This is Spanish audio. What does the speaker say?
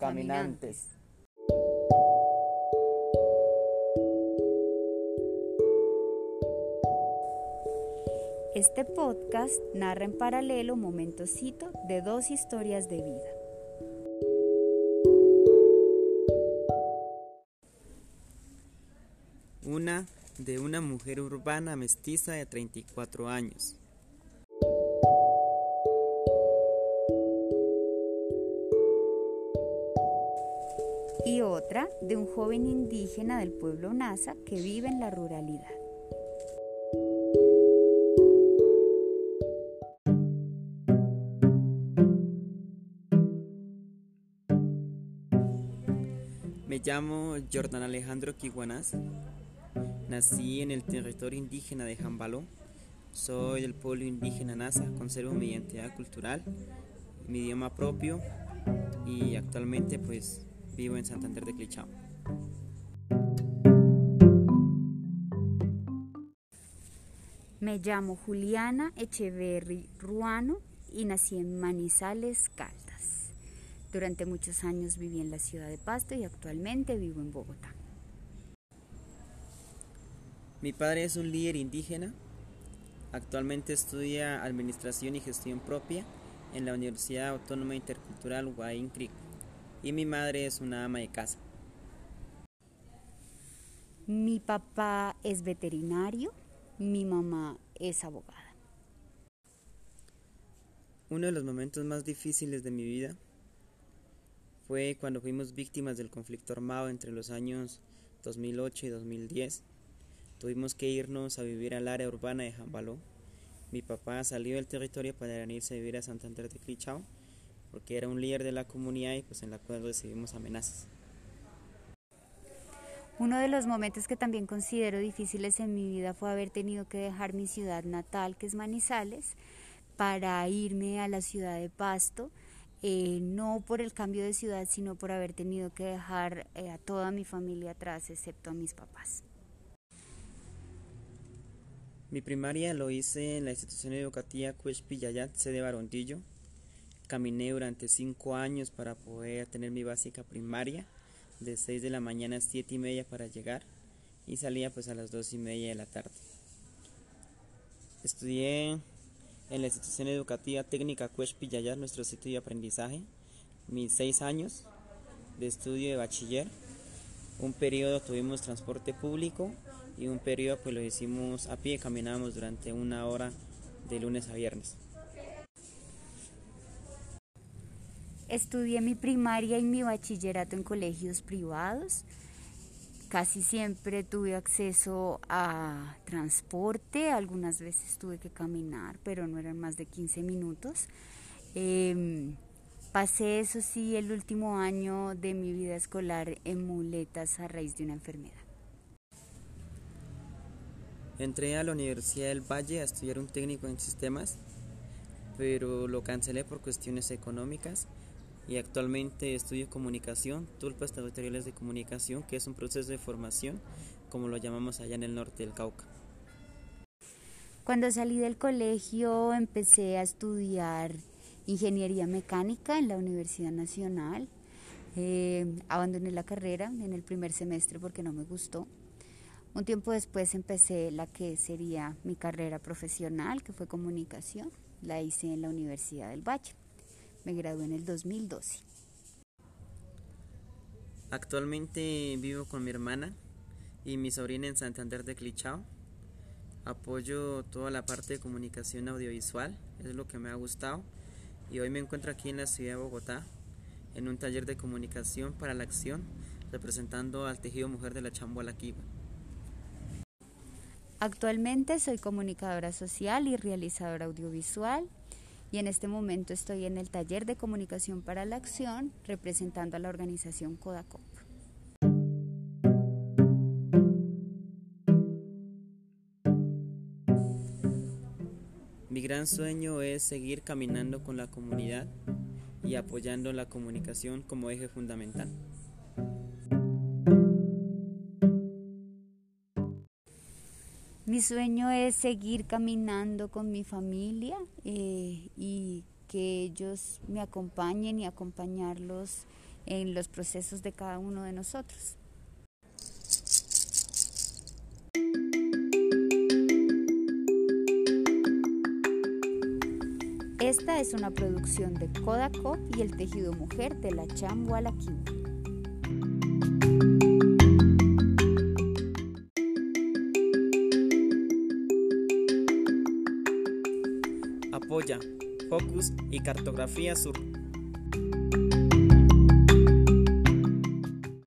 caminantes. Este podcast narra en paralelo momentosito de dos historias de vida. Una de una mujer urbana mestiza de 34 años. Y otra de un joven indígena del pueblo Nasa que vive en la ruralidad. Me llamo Jordan Alejandro Quiguanás. Nací en el territorio indígena de Jambaló. Soy del pueblo indígena Nasa. Conservo mi identidad cultural, mi idioma propio y actualmente pues vivo en Santander de Clichao. Me llamo Juliana Echeverry Ruano y nací en Manizales, Caldas. Durante muchos años viví en la ciudad de Pasto y actualmente vivo en Bogotá. Mi padre es un líder indígena. Actualmente estudia Administración y Gestión Propia en la Universidad Autónoma Intercultural Huaín Creek. Y mi madre es una ama de casa. Mi papá es veterinario, mi mamá es abogada. Uno de los momentos más difíciles de mi vida fue cuando fuimos víctimas del conflicto armado entre los años 2008 y 2010. Tuvimos que irnos a vivir al área urbana de Jambaló. Mi papá salió del territorio para irse a vivir a Santander de Clichao porque era un líder de la comunidad y pues en la cual recibimos amenazas. Uno de los momentos que también considero difíciles en mi vida fue haber tenido que dejar mi ciudad natal, que es Manizales, para irme a la ciudad de Pasto, eh, no por el cambio de ciudad, sino por haber tenido que dejar eh, a toda mi familia atrás, excepto a mis papás. Mi primaria lo hice en la institución educativa Cuespillayat, sede Barondillo. Caminé durante cinco años para poder tener mi básica primaria, de 6 de la mañana a 7 y media para llegar y salía pues a las 2 y media de la tarde. Estudié en la institución educativa técnica Cuespillayat, nuestro sitio de aprendizaje, mis seis años de estudio de bachiller. Un periodo tuvimos transporte público y un periodo pues lo hicimos a pie, caminábamos durante una hora de lunes a viernes. Estudié mi primaria y mi bachillerato en colegios privados. Casi siempre tuve acceso a transporte, algunas veces tuve que caminar, pero no eran más de 15 minutos. Eh, pasé, eso sí, el último año de mi vida escolar en muletas a raíz de una enfermedad. Entré a la Universidad del Valle a estudiar un técnico en sistemas, pero lo cancelé por cuestiones económicas y actualmente estudio comunicación, tulpas territoriales de comunicación, que es un proceso de formación, como lo llamamos allá en el norte del Cauca. Cuando salí del colegio empecé a estudiar ingeniería mecánica en la Universidad Nacional. Eh, abandoné la carrera en el primer semestre porque no me gustó. Un tiempo después empecé la que sería mi carrera profesional, que fue comunicación. La hice en la Universidad del Valle. Me gradué en el 2012. Actualmente vivo con mi hermana y mi sobrina en Santander de Clichao. Apoyo toda la parte de comunicación audiovisual, es lo que me ha gustado. Y hoy me encuentro aquí en la ciudad de Bogotá, en un taller de comunicación para la acción, representando al tejido mujer de la Chamboalaquiba. Actualmente soy comunicadora social y realizadora audiovisual y en este momento estoy en el taller de comunicación para la acción representando a la organización Codacop. Mi gran sueño es seguir caminando con la comunidad y apoyando la comunicación como eje fundamental. Mi sueño es seguir caminando con mi familia eh, y que ellos me acompañen y acompañarlos en los procesos de cada uno de nosotros. Esta es una producción de Kodako y el tejido mujer de la Chamhualaquín. Apoya, Focus y Cartografía Sur.